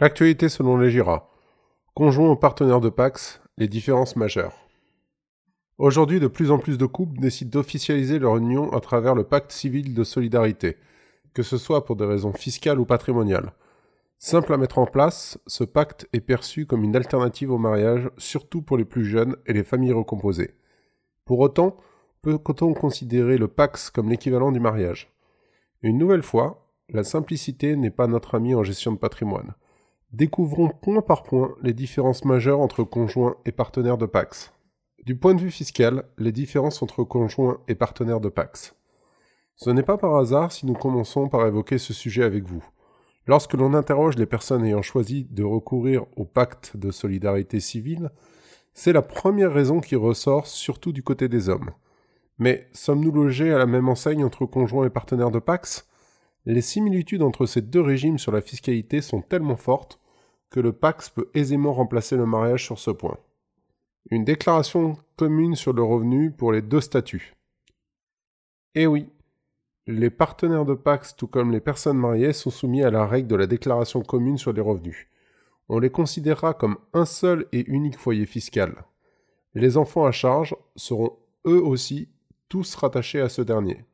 L'actualité selon les GIRA. Conjoint ou partenaire de Pax, les différences majeures. Aujourd'hui, de plus en plus de couples décident d'officialiser leur union à travers le pacte civil de solidarité, que ce soit pour des raisons fiscales ou patrimoniales. Simple à mettre en place, ce pacte est perçu comme une alternative au mariage, surtout pour les plus jeunes et les familles recomposées. Pour autant, peut-on considérer le Pax comme l'équivalent du mariage? Une nouvelle fois, la simplicité n'est pas notre ami en gestion de patrimoine. Découvrons point par point les différences majeures entre conjoints et partenaires de Pax. Du point de vue fiscal, les différences entre conjoints et partenaires de Pax. Ce n'est pas par hasard si nous commençons par évoquer ce sujet avec vous. Lorsque l'on interroge les personnes ayant choisi de recourir au pacte de solidarité civile, c'est la première raison qui ressort surtout du côté des hommes. Mais sommes-nous logés à la même enseigne entre conjoints et partenaires de Pax? Les similitudes entre ces deux régimes sur la fiscalité sont tellement fortes que le Pax peut aisément remplacer le mariage sur ce point. Une déclaration commune sur le revenu pour les deux statuts. Eh oui, les partenaires de Pax, tout comme les personnes mariées, sont soumis à la règle de la déclaration commune sur les revenus. On les considérera comme un seul et unique foyer fiscal. Les enfants à charge seront eux aussi tous rattachés à ce dernier.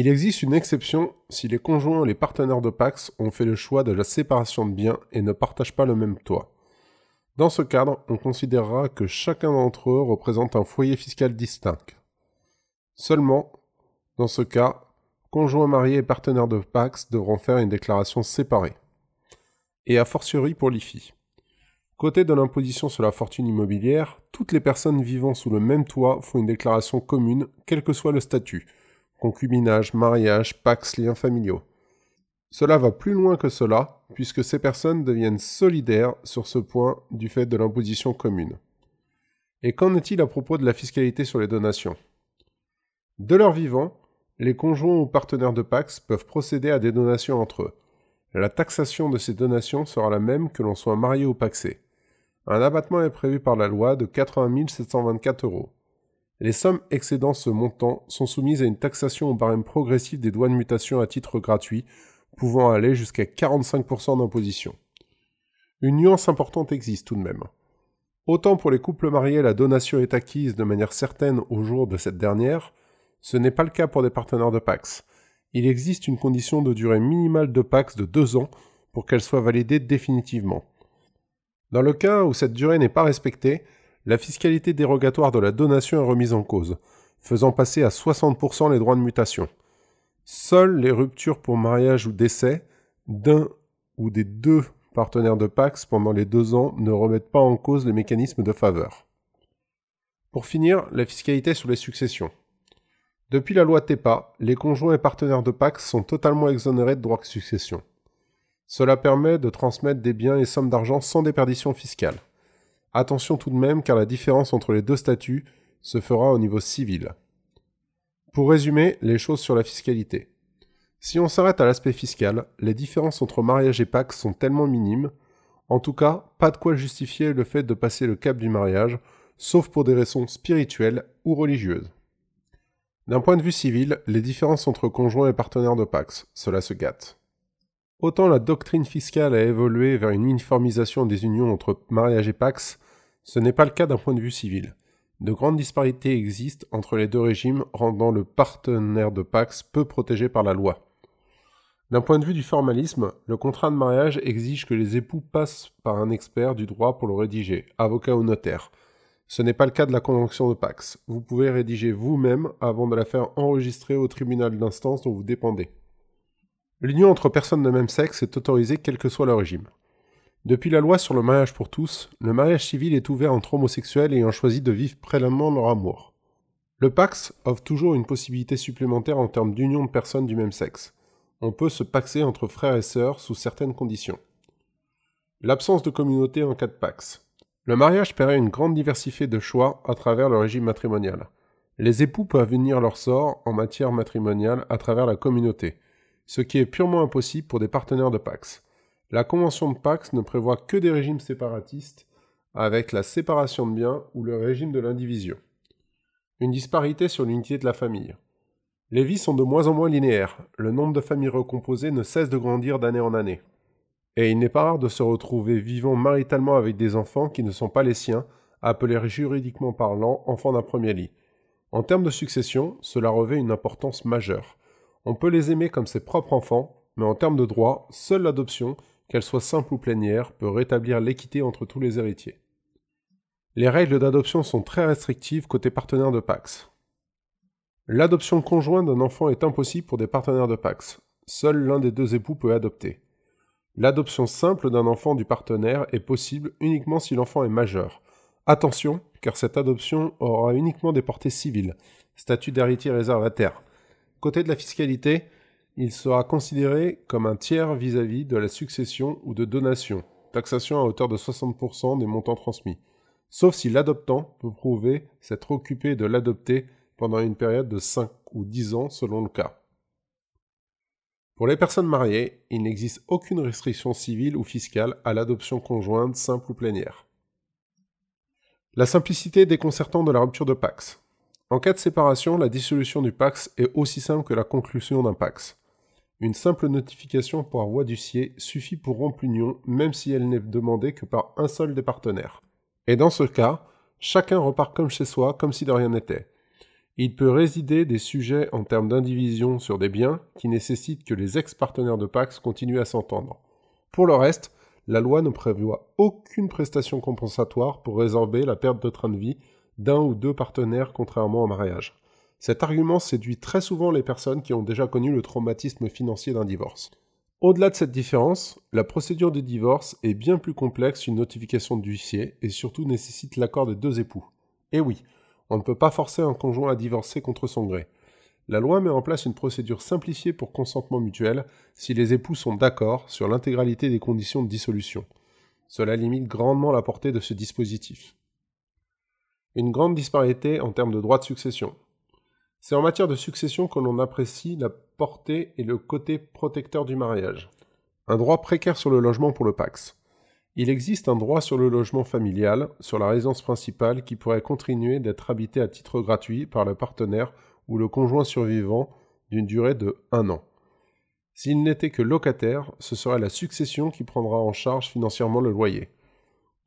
Il existe une exception si les conjoints ou les partenaires de Pax ont fait le choix de la séparation de biens et ne partagent pas le même toit. Dans ce cadre, on considérera que chacun d'entre eux représente un foyer fiscal distinct. Seulement, dans ce cas, conjoints mariés et partenaires de Pax devront faire une déclaration séparée. Et a fortiori pour l'IFI. Côté de l'imposition sur la fortune immobilière, toutes les personnes vivant sous le même toit font une déclaration commune, quel que soit le statut concubinage, mariage, pax, liens familiaux. Cela va plus loin que cela, puisque ces personnes deviennent solidaires sur ce point du fait de l'imposition commune. Et qu'en est-il à propos de la fiscalité sur les donations? De leur vivant, les conjoints ou partenaires de Pax peuvent procéder à des donations entre eux. La taxation de ces donations sera la même que l'on soit marié ou paxé. Un abattement est prévu par la loi de 80 724 euros. Les sommes excédant ce montant sont soumises à une taxation au barème progressif des douanes mutation à titre gratuit, pouvant aller jusqu'à 45% d'imposition. Une nuance importante existe tout de même. Autant pour les couples mariés la donation est acquise de manière certaine au jour de cette dernière, ce n'est pas le cas pour des partenaires de Pax. Il existe une condition de durée minimale de Pax de deux ans pour qu'elle soit validée définitivement. Dans le cas où cette durée n'est pas respectée, la fiscalité dérogatoire de la donation est remise en cause, faisant passer à 60% les droits de mutation. Seules les ruptures pour mariage ou décès d'un ou des deux partenaires de Pax pendant les deux ans ne remettent pas en cause les mécanismes de faveur. Pour finir, la fiscalité sur les successions. Depuis la loi TEPA, les conjoints et partenaires de Pax sont totalement exonérés de droits de succession. Cela permet de transmettre des biens et sommes d'argent sans déperdition fiscale. Attention tout de même car la différence entre les deux statuts se fera au niveau civil. Pour résumer les choses sur la fiscalité. Si on s'arrête à l'aspect fiscal, les différences entre mariage et Pax sont tellement minimes, en tout cas, pas de quoi justifier le fait de passer le cap du mariage, sauf pour des raisons spirituelles ou religieuses. D'un point de vue civil, les différences entre conjoints et partenaires de Pax, cela se gâte. Autant la doctrine fiscale a évolué vers une uniformisation des unions entre mariage et Pax, ce n'est pas le cas d'un point de vue civil. De grandes disparités existent entre les deux régimes, rendant le partenaire de Pax peu protégé par la loi. D'un point de vue du formalisme, le contrat de mariage exige que les époux passent par un expert du droit pour le rédiger, avocat ou notaire, ce n'est pas le cas de la convention de Pax. Vous pouvez rédiger vous-même avant de la faire enregistrer au tribunal d'instance dont vous dépendez. L'union entre personnes de même sexe est autorisée quel que soit le régime. Depuis la loi sur le mariage pour tous, le mariage civil est ouvert entre homosexuels ayant choisi de vivre préalablement leur amour. Le Pax offre toujours une possibilité supplémentaire en termes d'union de personnes du même sexe. On peut se paxer entre frères et sœurs sous certaines conditions. L'absence de communauté en cas de Pax. Le mariage permet une grande diversité de choix à travers le régime matrimonial. Les époux peuvent unir leur sort en matière matrimoniale à travers la communauté, ce qui est purement impossible pour des partenaires de Pax. La convention de Pax ne prévoit que des régimes séparatistes, avec la séparation de biens ou le régime de l'indivision. Une disparité sur l'unité de la famille. Les vies sont de moins en moins linéaires, le nombre de familles recomposées ne cesse de grandir d'année en année. Et il n'est pas rare de se retrouver vivant maritalement avec des enfants qui ne sont pas les siens, appelés juridiquement parlant enfants d'un premier lit. En termes de succession, cela revêt une importance majeure. On peut les aimer comme ses propres enfants, mais en termes de droit, seule l'adoption, qu'elle soit simple ou plénière, peut rétablir l'équité entre tous les héritiers. Les règles d'adoption sont très restrictives côté partenaire de Pax. L'adoption conjointe d'un enfant est impossible pour des partenaires de Pax. Seul l'un des deux époux peut adopter. L'adoption simple d'un enfant du partenaire est possible uniquement si l'enfant est majeur. Attention, car cette adoption aura uniquement des portées civiles, statut d'héritier réservataire. Côté de la fiscalité, il sera considéré comme un tiers vis-à-vis de la succession ou de donation, taxation à hauteur de 60% des montants transmis, sauf si l'adoptant peut prouver s'être occupé de l'adopter pendant une période de 5 ou 10 ans selon le cas. Pour les personnes mariées, il n'existe aucune restriction civile ou fiscale à l'adoption conjointe simple ou plénière. La simplicité déconcertante de la rupture de Pax. En cas de séparation, la dissolution du Pax est aussi simple que la conclusion d'un Pax. Une simple notification par voie d'huissier suffit pour rompre l'union, même si elle n'est demandée que par un seul des partenaires. Et dans ce cas, chacun repart comme chez soi, comme si de rien n'était. Il peut résider des sujets en termes d'indivision sur des biens qui nécessitent que les ex-partenaires de Pax continuent à s'entendre. Pour le reste, la loi ne prévoit aucune prestation compensatoire pour résorber la perte de train de vie d'un ou deux partenaires contrairement au mariage. Cet argument séduit très souvent les personnes qui ont déjà connu le traumatisme financier d'un divorce. Au-delà de cette différence, la procédure de divorce est bien plus complexe qu'une notification d'huissier et surtout nécessite l'accord des deux époux. Et oui, on ne peut pas forcer un conjoint à divorcer contre son gré. La loi met en place une procédure simplifiée pour consentement mutuel si les époux sont d'accord sur l'intégralité des conditions de dissolution. Cela limite grandement la portée de ce dispositif. Une grande disparité en termes de droits de succession. C'est en matière de succession que l'on apprécie la portée et le côté protecteur du mariage. Un droit précaire sur le logement pour le Pax. Il existe un droit sur le logement familial, sur la résidence principale, qui pourrait continuer d'être habité à titre gratuit par le partenaire ou le conjoint survivant d'une durée de un an. S'il n'était que locataire, ce serait la succession qui prendra en charge financièrement le loyer.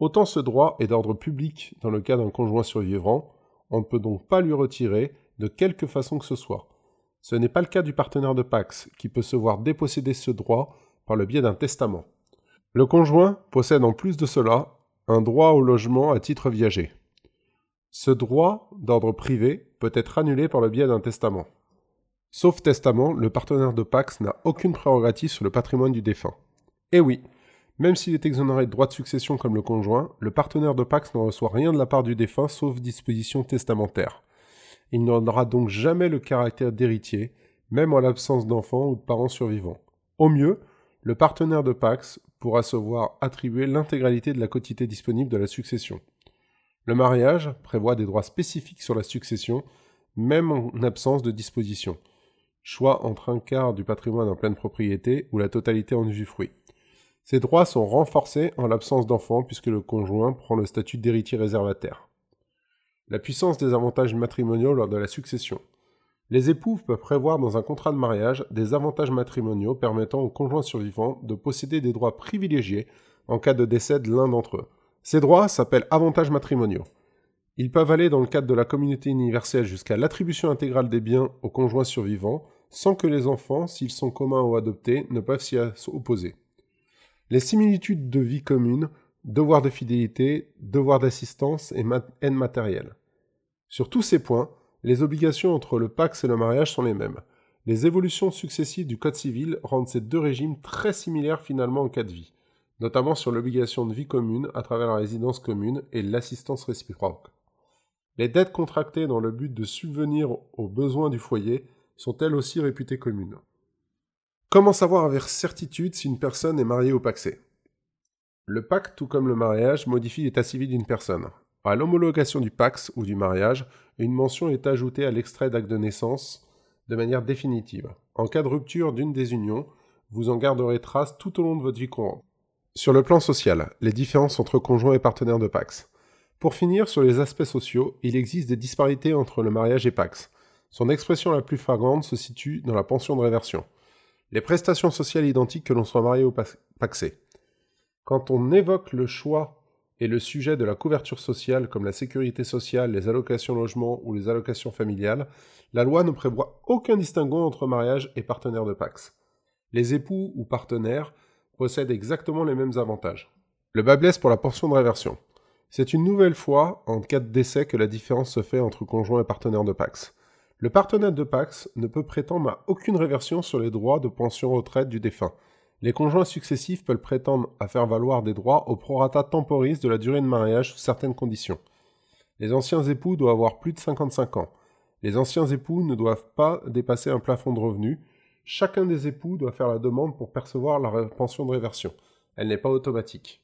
Autant ce droit est d'ordre public dans le cas d'un conjoint survivant, on ne peut donc pas lui retirer de quelque façon que ce soit. Ce n'est pas le cas du partenaire de Pax, qui peut se voir déposséder ce droit par le biais d'un testament. Le conjoint possède en plus de cela un droit au logement à titre viager. Ce droit d'ordre privé peut être annulé par le biais d'un testament. Sauf testament, le partenaire de Pax n'a aucune prérogative sur le patrimoine du défunt. Et oui, même s'il est exonéré de droit de succession comme le conjoint, le partenaire de Pax ne reçoit rien de la part du défunt sauf disposition testamentaire. Il n'aura donc jamais le caractère d'héritier, même en l'absence d'enfants ou de parents survivants. Au mieux, le partenaire de Pax pourra se voir attribuer l'intégralité de la quotité disponible de la succession. Le mariage prévoit des droits spécifiques sur la succession, même en absence de disposition. Choix entre un quart du patrimoine en pleine propriété ou la totalité en usufruit. Ces droits sont renforcés en l'absence d'enfants puisque le conjoint prend le statut d'héritier réservataire la puissance des avantages matrimoniaux lors de la succession. Les époux peuvent prévoir dans un contrat de mariage des avantages matrimoniaux permettant aux conjoints survivants de posséder des droits privilégiés en cas de décès de l'un d'entre eux. Ces droits s'appellent avantages matrimoniaux. Ils peuvent aller dans le cadre de la communauté universelle jusqu'à l'attribution intégrale des biens aux conjoints survivants, sans que les enfants, s'ils sont communs ou adoptés, ne peuvent s'y opposer. Les similitudes de vie commune, devoir de fidélité, devoir d'assistance et aide matérielle. Sur tous ces points, les obligations entre le Pax et le mariage sont les mêmes. Les évolutions successives du Code civil rendent ces deux régimes très similaires finalement en cas de vie, notamment sur l'obligation de vie commune à travers la résidence commune et l'assistance réciproque. Les dettes contractées dans le but de subvenir aux besoins du foyer sont elles aussi réputées communes. Comment savoir avec certitude si une personne est mariée ou paxée Le pacte, tout comme le mariage, modifie l'état civil d'une personne. À l'homologation du Pax ou du mariage, une mention est ajoutée à l'extrait d'acte de naissance de manière définitive. En cas de rupture d'une des unions, vous en garderez trace tout au long de votre vie courante. Sur le plan social, les différences entre conjoints et partenaires de Pax. Pour finir, sur les aspects sociaux, il existe des disparités entre le mariage et Pax. Son expression la plus flagrante se situe dans la pension de réversion. Les prestations sociales identiques que l'on soit marié ou paxé. Quand on évoque le choix et le sujet de la couverture sociale comme la sécurité sociale, les allocations logement ou les allocations familiales, la loi ne prévoit aucun distinguo entre mariage et partenaire de Pax. Les époux ou partenaires possèdent exactement les mêmes avantages. Le bas blesse pour la portion de réversion. C'est une nouvelle fois, en cas de décès, que la différence se fait entre conjoint et partenaire de Pax. Le partenaire de Pax ne peut prétendre à aucune réversion sur les droits de pension retraite du défunt. Les conjoints successifs peuvent prétendre à faire valoir des droits au prorata temporis de la durée de mariage sous certaines conditions. Les anciens époux doivent avoir plus de 55 ans. Les anciens époux ne doivent pas dépasser un plafond de revenus. Chacun des époux doit faire la demande pour percevoir la pension de réversion. Elle n'est pas automatique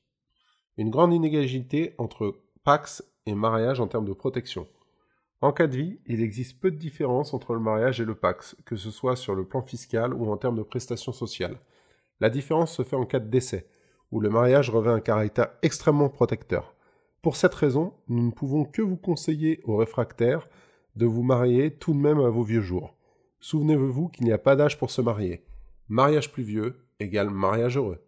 une grande inégalité entre Pax et mariage en termes de protection. En cas de vie, il existe peu de différence entre le mariage et le Pax, que ce soit sur le plan fiscal ou en termes de prestations sociales. La différence se fait en cas de décès, où le mariage revêt un caractère extrêmement protecteur. Pour cette raison, nous ne pouvons que vous conseiller aux réfractaires de vous marier tout de même à vos vieux jours. Souvenez-vous qu'il n'y a pas d'âge pour se marier. Mariage plus vieux égale mariage heureux.